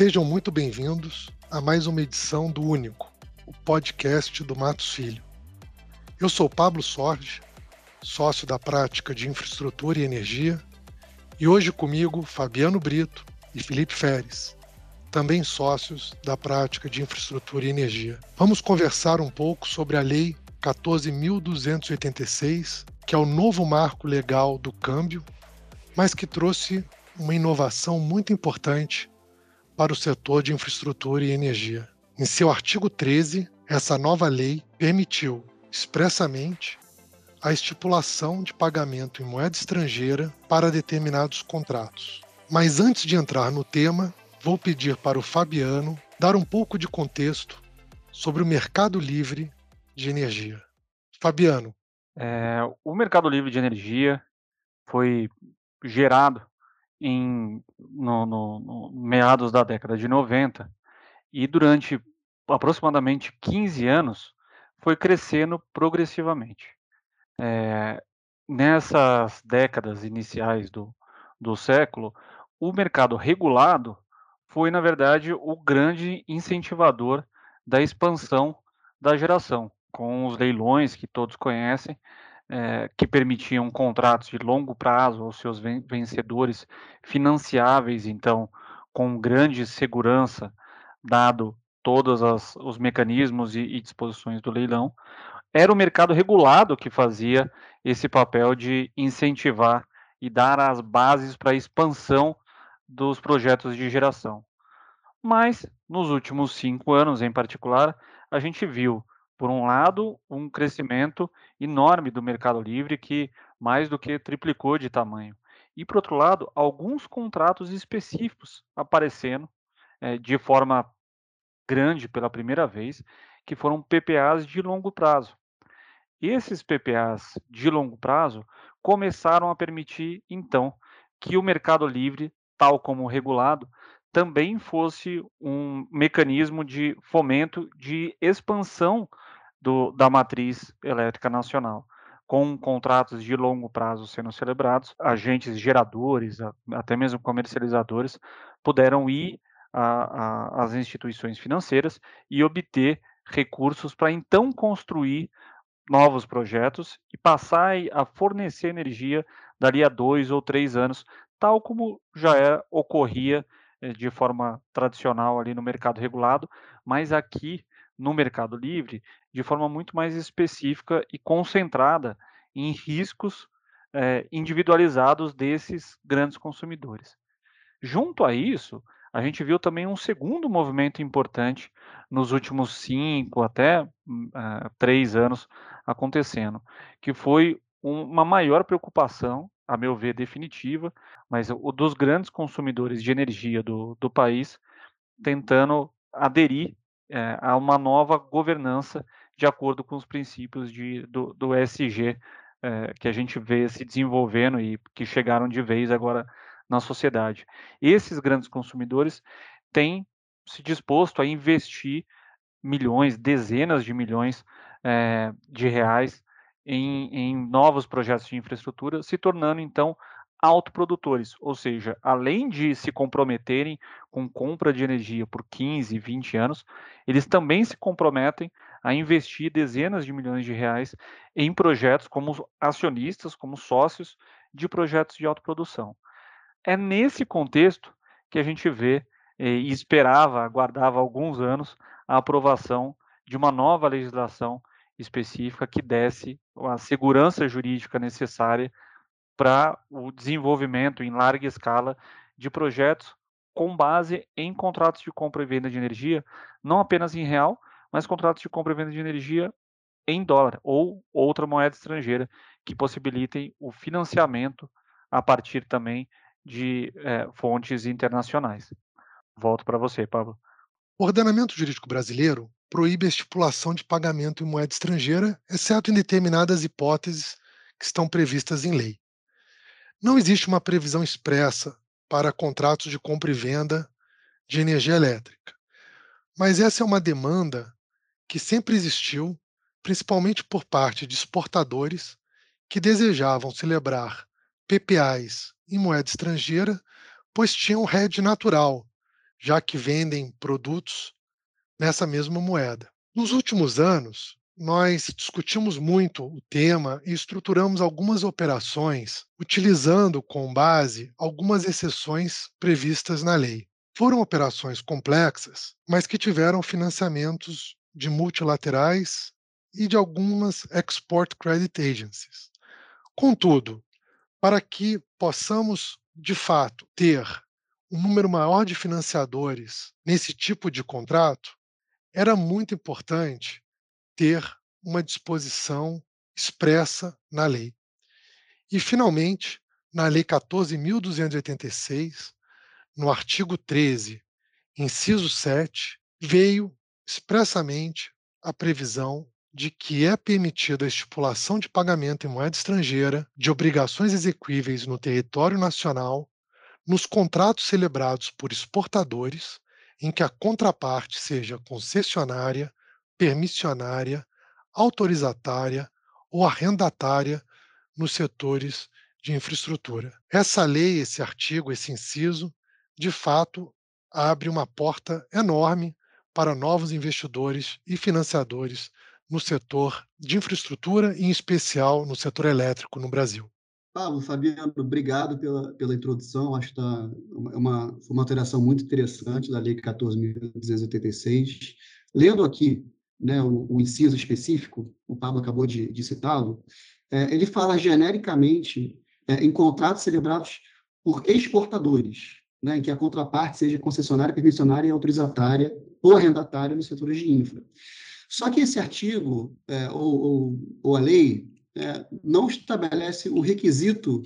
Sejam muito bem-vindos a mais uma edição do Único, o podcast do Matos Filho. Eu sou Pablo Sorge, sócio da prática de infraestrutura e energia, e hoje comigo Fabiano Brito e Felipe Feres, também sócios da prática de infraestrutura e energia. Vamos conversar um pouco sobre a Lei 14.286, que é o novo marco legal do câmbio, mas que trouxe uma inovação muito importante para o setor de infraestrutura e energia. Em seu artigo 13, essa nova lei permitiu expressamente a estipulação de pagamento em moeda estrangeira para determinados contratos. Mas antes de entrar no tema, vou pedir para o Fabiano dar um pouco de contexto sobre o mercado livre de energia. Fabiano. É, o mercado livre de energia foi gerado em no, no, no meados da década de 90 e durante aproximadamente 15 anos foi crescendo progressivamente. É, nessas décadas iniciais do, do século, o mercado regulado foi, na verdade, o grande incentivador da expansão da geração, com os leilões que todos conhecem, é, que permitiam contratos de longo prazo aos seus vencedores financiáveis, então, com grande segurança, dado todos as, os mecanismos e, e disposições do leilão. Era o mercado regulado que fazia esse papel de incentivar e dar as bases para a expansão dos projetos de geração. Mas, nos últimos cinco anos em particular, a gente viu por um lado, um crescimento enorme do mercado livre que mais do que triplicou de tamanho. E, por outro lado, alguns contratos específicos aparecendo é, de forma grande pela primeira vez, que foram PPAs de longo prazo. Esses PPAs de longo prazo começaram a permitir, então, que o mercado livre, tal como regulado, também fosse um mecanismo de fomento de expansão do, da matriz elétrica nacional, com contratos de longo prazo sendo celebrados, agentes geradores, até mesmo comercializadores, puderam ir às instituições financeiras e obter recursos para então construir novos projetos e passar a fornecer energia dali a dois ou três anos, tal como já é, ocorria eh, de forma tradicional ali no mercado regulado, mas aqui no mercado livre de forma muito mais específica e concentrada em riscos é, individualizados desses grandes consumidores. Junto a isso, a gente viu também um segundo movimento importante nos últimos cinco até uh, três anos acontecendo, que foi um, uma maior preocupação, a meu ver, definitiva, mas o dos grandes consumidores de energia do, do país tentando aderir é, a uma nova governança de acordo com os princípios de, do, do ESG é, que a gente vê se desenvolvendo e que chegaram de vez agora na sociedade. Esses grandes consumidores têm se disposto a investir milhões, dezenas de milhões é, de reais em, em novos projetos de infraestrutura, se tornando então autoprodutores, ou seja, além de se comprometerem com compra de energia por 15, 20 anos, eles também se comprometem a investir dezenas de milhões de reais em projetos como acionistas, como sócios de projetos de autoprodução. É nesse contexto que a gente vê e esperava, aguardava alguns anos a aprovação de uma nova legislação específica que desse a segurança jurídica necessária para o desenvolvimento em larga escala de projetos com base em contratos de compra e venda de energia, não apenas em real, mas contratos de compra e venda de energia em dólar ou outra moeda estrangeira que possibilitem o financiamento a partir também de é, fontes internacionais. Volto para você, Pablo. O ordenamento jurídico brasileiro proíbe a estipulação de pagamento em moeda estrangeira, exceto em determinadas hipóteses que estão previstas em lei. Não existe uma previsão expressa para contratos de compra e venda de energia elétrica, mas essa é uma demanda que sempre existiu, principalmente por parte de exportadores que desejavam celebrar PPAs em moeda estrangeira, pois tinham hedge natural, já que vendem produtos nessa mesma moeda. Nos últimos anos, nós discutimos muito o tema e estruturamos algumas operações utilizando com base algumas exceções previstas na lei. Foram operações complexas, mas que tiveram financiamentos de multilaterais e de algumas export credit agencies. Contudo, para que possamos de fato ter um número maior de financiadores nesse tipo de contrato, era muito importante ter uma disposição expressa na lei. E, finalmente, na Lei 14.286, no artigo 13, inciso 7, veio expressamente a previsão de que é permitida a estipulação de pagamento em moeda estrangeira de obrigações exequíveis no território nacional nos contratos celebrados por exportadores em que a contraparte seja concessionária, permissionária, autorizatária ou arrendatária nos setores de infraestrutura. Essa lei, esse artigo, esse inciso, de fato, abre uma porta enorme para novos investidores e financiadores no setor de infraestrutura, em especial no setor elétrico no Brasil. Pablo, Fabiano, obrigado pela, pela introdução. Acho que tá uma, foi uma alteração muito interessante da Lei 14.286. Lendo aqui né, o, o, inciso específico, o Pablo acabou de, de citá-lo, é, ele fala genericamente é, em contratos celebrados por exportadores, né, em que a contraparte seja concessionária, permissionária, autorizatária ou arrendatária nos setores de infra. Só que esse artigo, é, ou, ou, ou, a lei, é, não estabelece o requisito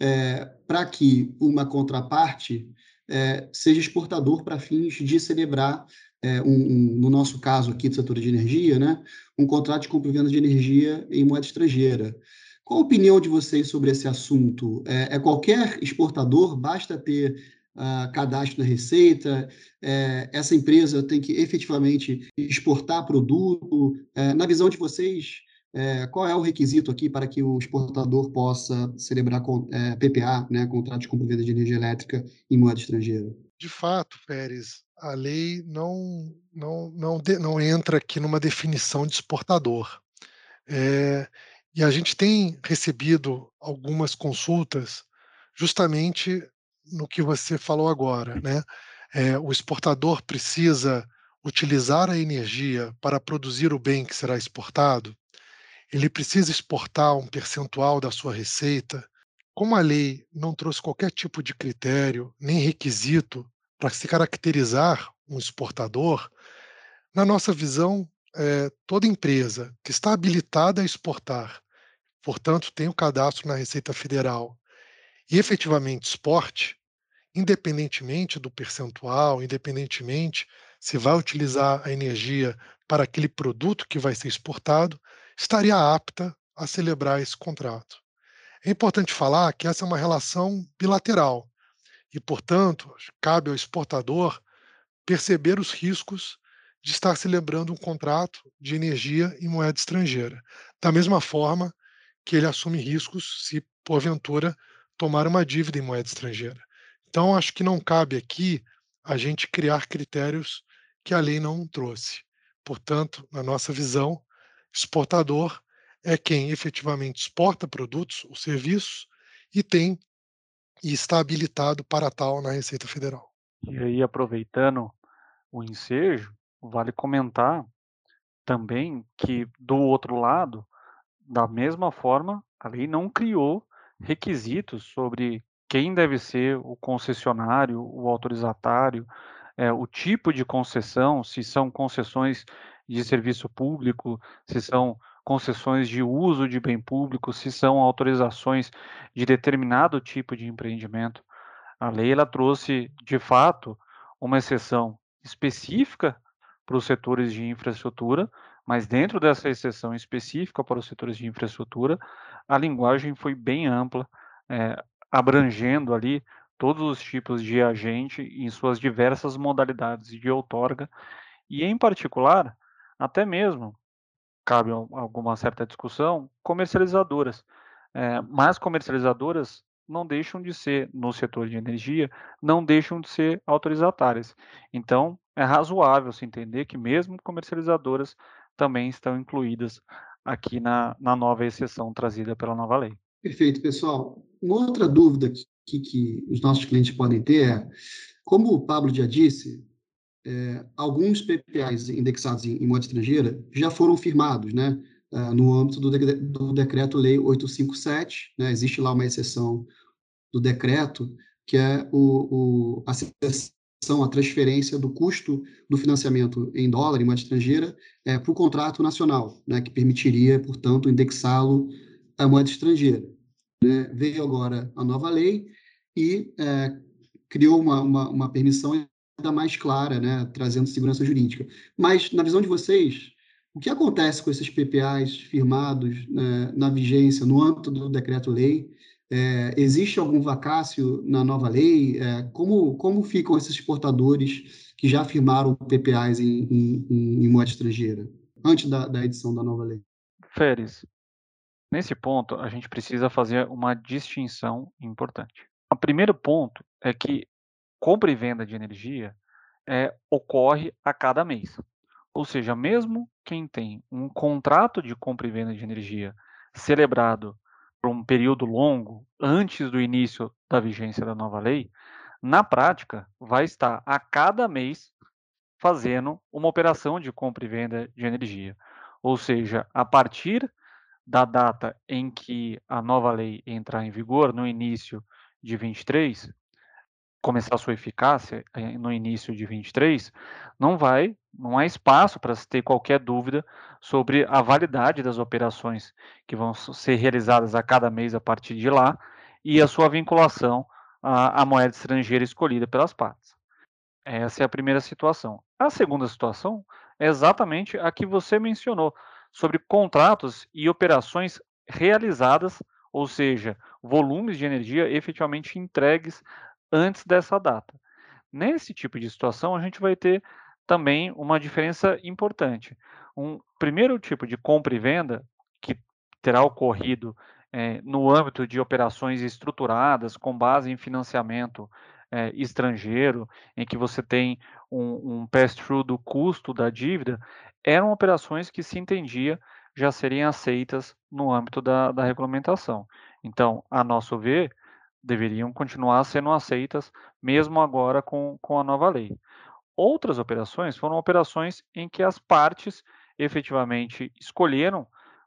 é, para que uma contraparte é, seja exportador para fins de celebrar, é, um, um, no nosso caso aqui do setor de energia, né, um contrato de compra e venda de energia em moeda estrangeira. Qual a opinião de vocês sobre esse assunto? É, é qualquer exportador, basta ter uh, cadastro na Receita, é, essa empresa tem que efetivamente exportar produto. É, na visão de vocês, é, qual é o requisito aqui para que o exportador possa celebrar com, é, PPA, né, contrato de compra e venda de energia elétrica em moeda estrangeira? De fato, Pérez, a lei não, não, não, não entra aqui numa definição de exportador. É, e a gente tem recebido algumas consultas justamente no que você falou agora, né? É, o exportador precisa utilizar a energia para produzir o bem que será exportado. Ele precisa exportar um percentual da sua receita. Como a lei não trouxe qualquer tipo de critério nem requisito para se caracterizar um exportador, na nossa visão, é, toda empresa que está habilitada a exportar, portanto, tem o cadastro na Receita Federal e efetivamente exporte, independentemente do percentual, independentemente se vai utilizar a energia para aquele produto que vai ser exportado, estaria apta a celebrar esse contrato. É importante falar que essa é uma relação bilateral e, portanto, cabe ao exportador perceber os riscos de estar celebrando um contrato de energia em moeda estrangeira, da mesma forma que ele assume riscos se, porventura, tomar uma dívida em moeda estrangeira. Então, acho que não cabe aqui a gente criar critérios que a lei não trouxe. Portanto, na nossa visão, exportador é quem efetivamente exporta produtos ou serviços e tem e está habilitado para tal na Receita Federal. E aí, aproveitando o ensejo, vale comentar também que, do outro lado, da mesma forma, a lei não criou requisitos sobre quem deve ser o concessionário, o autorizatário, é, o tipo de concessão, se são concessões de serviço público, se são concessões de uso de bem público, se são autorizações de determinado tipo de empreendimento. A lei ela trouxe, de fato, uma exceção específica para os setores de infraestrutura, mas dentro dessa exceção específica para os setores de infraestrutura, a linguagem foi bem ampla, é, abrangendo ali todos os tipos de agente em suas diversas modalidades de outorga, e em particular, até mesmo, cabe alguma certa discussão, comercializadoras. É, mas comercializadoras não deixam de ser, no setor de energia, não deixam de ser autorizatárias. Então, é razoável se entender que mesmo comercializadoras também estão incluídas aqui na, na nova exceção trazida pela nova lei. Perfeito, pessoal. Uma outra dúvida que, que os nossos clientes podem ter é, como o Pablo já disse, é, alguns PPAs indexados em, em moeda estrangeira já foram firmados, né? Uh, no âmbito do, de, do Decreto-Lei 857, né? existe lá uma exceção do decreto, que é o, o, a exceção, a transferência do custo do financiamento em dólar, em moeda estrangeira, é, para o contrato nacional, né? que permitiria, portanto, indexá-lo à moeda estrangeira. Né? Veio agora a nova lei e é, criou uma, uma, uma permissão mais clara, né, trazendo segurança jurídica. Mas, na visão de vocês, o que acontece com esses PPAs firmados né, na vigência, no âmbito do decreto-lei? É, existe algum vacácio na nova lei? É, como, como ficam esses exportadores que já firmaram PPAs em, em, em moeda estrangeira, antes da, da edição da nova lei? Férez, nesse ponto, a gente precisa fazer uma distinção importante. O primeiro ponto é que compra e venda de energia é, ocorre a cada mês. Ou seja, mesmo quem tem um contrato de compra e venda de energia celebrado por um período longo antes do início da vigência da nova lei, na prática vai estar a cada mês fazendo uma operação de compra e venda de energia. Ou seja, a partir da data em que a nova lei entrar em vigor, no início de 23, começar a sua eficácia eh, no início de 23, não vai, não há espaço para se ter qualquer dúvida sobre a validade das operações que vão ser realizadas a cada mês a partir de lá e a sua vinculação à, à moeda estrangeira escolhida pelas partes. Essa é a primeira situação. A segunda situação é exatamente a que você mencionou, sobre contratos e operações realizadas, ou seja, volumes de energia efetivamente entregues antes dessa data. Nesse tipo de situação, a gente vai ter também uma diferença importante. Um primeiro tipo de compra e venda, que terá ocorrido é, no âmbito de operações estruturadas, com base em financiamento é, estrangeiro, em que você tem um, um pass-through do custo da dívida, eram operações que se entendia já seriam aceitas no âmbito da, da regulamentação. Então, a nosso ver, deveriam continuar sendo aceitas, mesmo agora com, com a nova lei. Outras operações foram operações em que as partes efetivamente escolheram,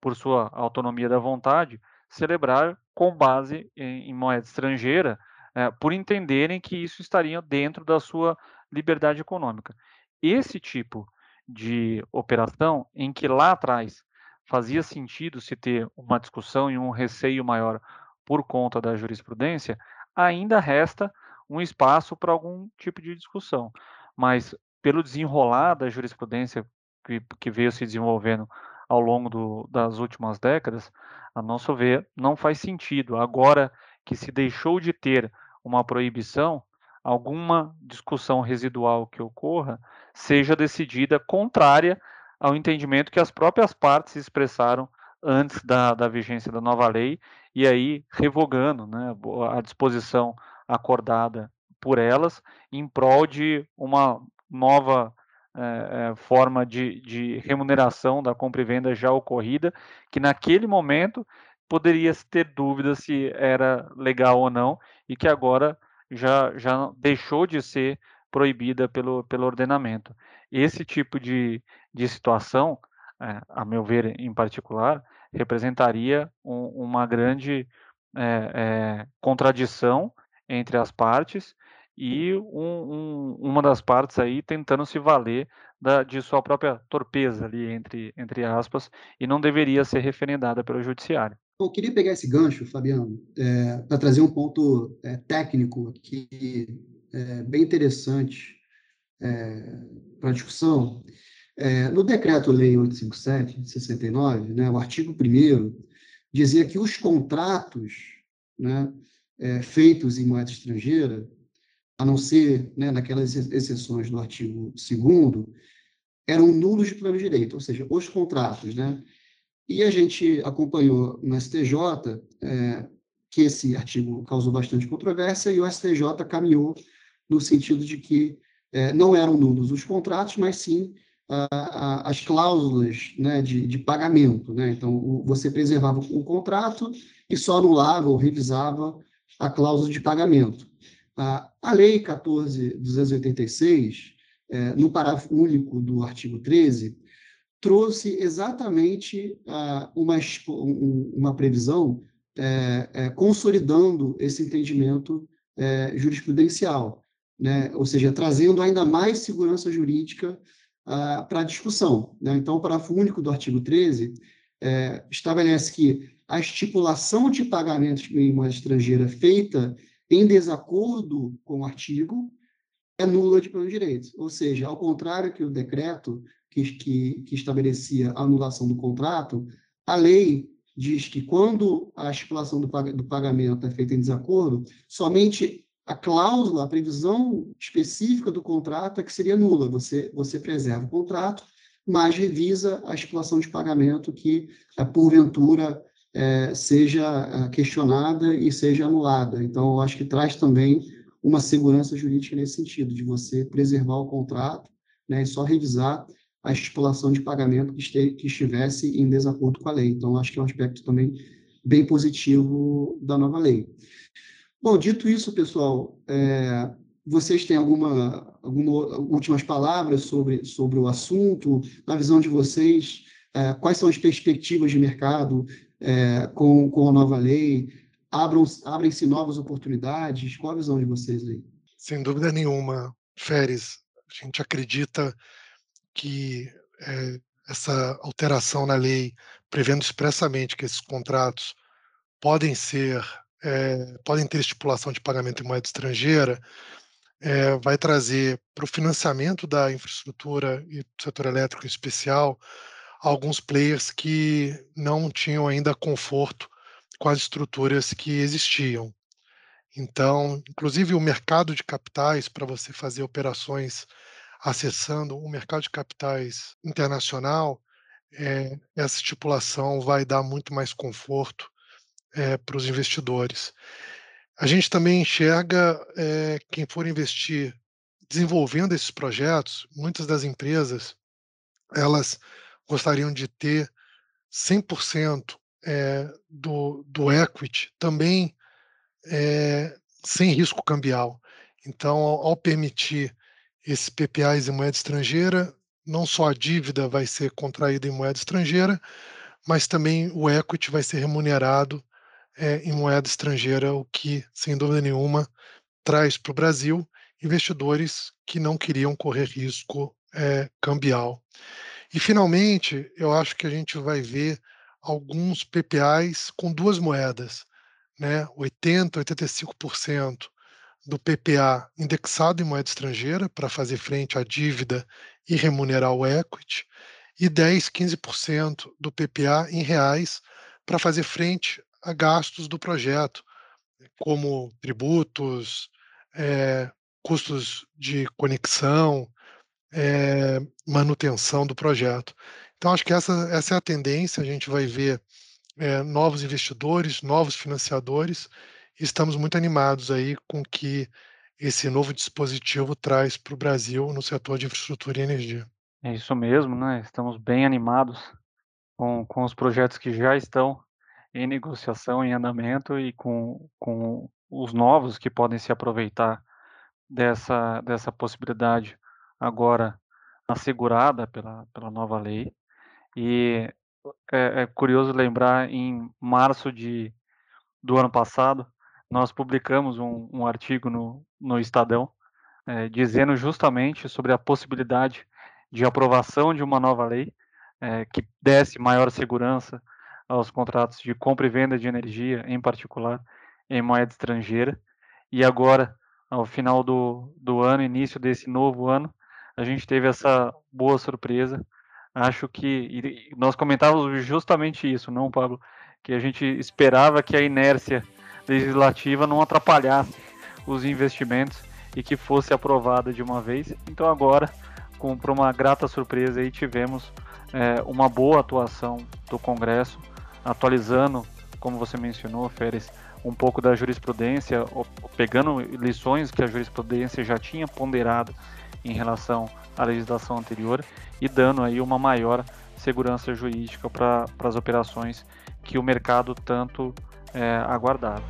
por sua autonomia da vontade, celebrar com base em, em moeda estrangeira, é, por entenderem que isso estaria dentro da sua liberdade econômica. Esse tipo de operação, em que lá atrás fazia sentido se ter uma discussão e um receio maior por conta da jurisprudência, ainda resta um espaço para algum tipo de discussão. Mas pelo desenrolar da jurisprudência que, que veio se desenvolvendo ao longo do, das últimas décadas, a nosso ver, não faz sentido. Agora que se deixou de ter uma proibição, alguma discussão residual que ocorra seja decidida contrária ao entendimento que as próprias partes expressaram antes da, da vigência da nova lei e aí revogando né, a disposição acordada por elas em prol de uma nova é, forma de, de remuneração da compra e venda já ocorrida, que naquele momento poderia ter dúvida se era legal ou não, e que agora já, já deixou de ser proibida pelo, pelo ordenamento. Esse tipo de, de situação, a meu ver em particular, representaria um, uma grande é, é, contradição entre as partes e um, um, uma das partes aí tentando se valer da, de sua própria torpeza ali entre, entre aspas e não deveria ser referendada pelo judiciário. Eu queria pegar esse gancho, Fabiano, é, para trazer um ponto é, técnico aqui é, bem interessante é, para a discussão. É, no Decreto-Lei 857, de 69, né, o artigo 1 dizia que os contratos né, é, feitos em moeda estrangeira, a não ser né, naquelas exceções do artigo 2 eram nulos de pleno direito, ou seja, os contratos. Né? E a gente acompanhou no STJ é, que esse artigo causou bastante controvérsia e o STJ caminhou no sentido de que é, não eram nulos os contratos, mas sim as cláusulas né, de, de, pagamento. Né? Então, o, você preservava o contrato e só anulava ou revisava a cláusula de pagamento. A, a Lei 14.286, é, no parágrafo único do artigo 13, trouxe exatamente uma, uma previsão é, é, consolidando esse entendimento jurisprudencial, né? ou seja, trazendo ainda mais segurança jurídica para discussão. Né? Então, o parágrafo único do artigo 13 é, estabelece que a estipulação de pagamentos em moeda estrangeira feita em desacordo com o artigo é nula de pleno direito. Ou seja, ao contrário que o decreto que, que, que estabelecia a anulação do contrato, a lei diz que quando a estipulação do pagamento é feita em desacordo, somente a cláusula, a previsão específica do contrato é que seria nula. Você, você preserva o contrato, mas revisa a estipulação de pagamento que, eh, porventura, é, seja eh, questionada e seja anulada. Então, eu acho que traz também uma segurança jurídica nesse sentido, de você preservar o contrato né, e só revisar a estipulação de pagamento que, este, que estivesse em desacordo com a lei. Então, acho que é um aspecto também bem positivo da nova lei. Bom, dito isso, pessoal, é, vocês têm alguma, alguma últimas palavras sobre, sobre o assunto, na visão de vocês, é, quais são as perspectivas de mercado é, com, com a nova lei? Abrem-se novas oportunidades? Qual a visão de vocês aí? Sem dúvida nenhuma, Feres. A gente acredita que é, essa alteração na lei, prevendo expressamente que esses contratos podem ser, é, podem ter estipulação de pagamento em moeda estrangeira, é, vai trazer para o financiamento da infraestrutura e do setor elétrico em especial alguns players que não tinham ainda conforto com as estruturas que existiam. Então, inclusive o mercado de capitais para você fazer operações acessando o mercado de capitais internacional, é, essa estipulação vai dar muito mais conforto é, para os investidores. A gente também enxerga é, quem for investir desenvolvendo esses projetos, muitas das empresas elas gostariam de ter 100% é, do, do equity também é, sem risco cambial. Então, ao, ao permitir esses PPAs em moeda estrangeira, não só a dívida vai ser contraída em moeda estrangeira, mas também o equity vai ser remunerado é, em moeda estrangeira, o que, sem dúvida nenhuma, traz para o Brasil investidores que não queriam correr risco é, cambial. E, finalmente, eu acho que a gente vai ver alguns PPAs com duas moedas, né? 80%, 85% do PPA indexado em moeda estrangeira para fazer frente à dívida e remunerar o equity, e 10, 15% do PPA em reais para fazer frente a gastos do projeto, como tributos, é, custos de conexão, é, manutenção do projeto. Então, acho que essa, essa é a tendência. A gente vai ver é, novos investidores, novos financiadores estamos muito animados aí com que esse novo dispositivo traz para o Brasil no setor de infraestrutura e energia. É isso mesmo, né? Estamos bem animados com, com os projetos que já estão em negociação, em andamento e com, com os novos que podem se aproveitar dessa, dessa possibilidade agora assegurada pela, pela nova lei. E é, é curioso lembrar, em março de, do ano passado, nós publicamos um, um artigo no, no Estadão é, dizendo justamente sobre a possibilidade de aprovação de uma nova lei é, que desse maior segurança aos contratos de compra e venda de energia, em particular em moeda estrangeira. E agora, ao final do, do ano, início desse novo ano, a gente teve essa boa surpresa. Acho que nós comentávamos justamente isso, não, Pablo? Que a gente esperava que a inércia legislativa não atrapalhasse os investimentos e que fosse aprovada de uma vez. Então agora, com para uma grata surpresa aí tivemos é, uma boa atuação do Congresso, atualizando, como você mencionou, Férez, um pouco da jurisprudência, pegando lições que a jurisprudência já tinha ponderado em relação à legislação anterior e dando aí uma maior segurança jurídica para as operações que o mercado tanto é, aguardava.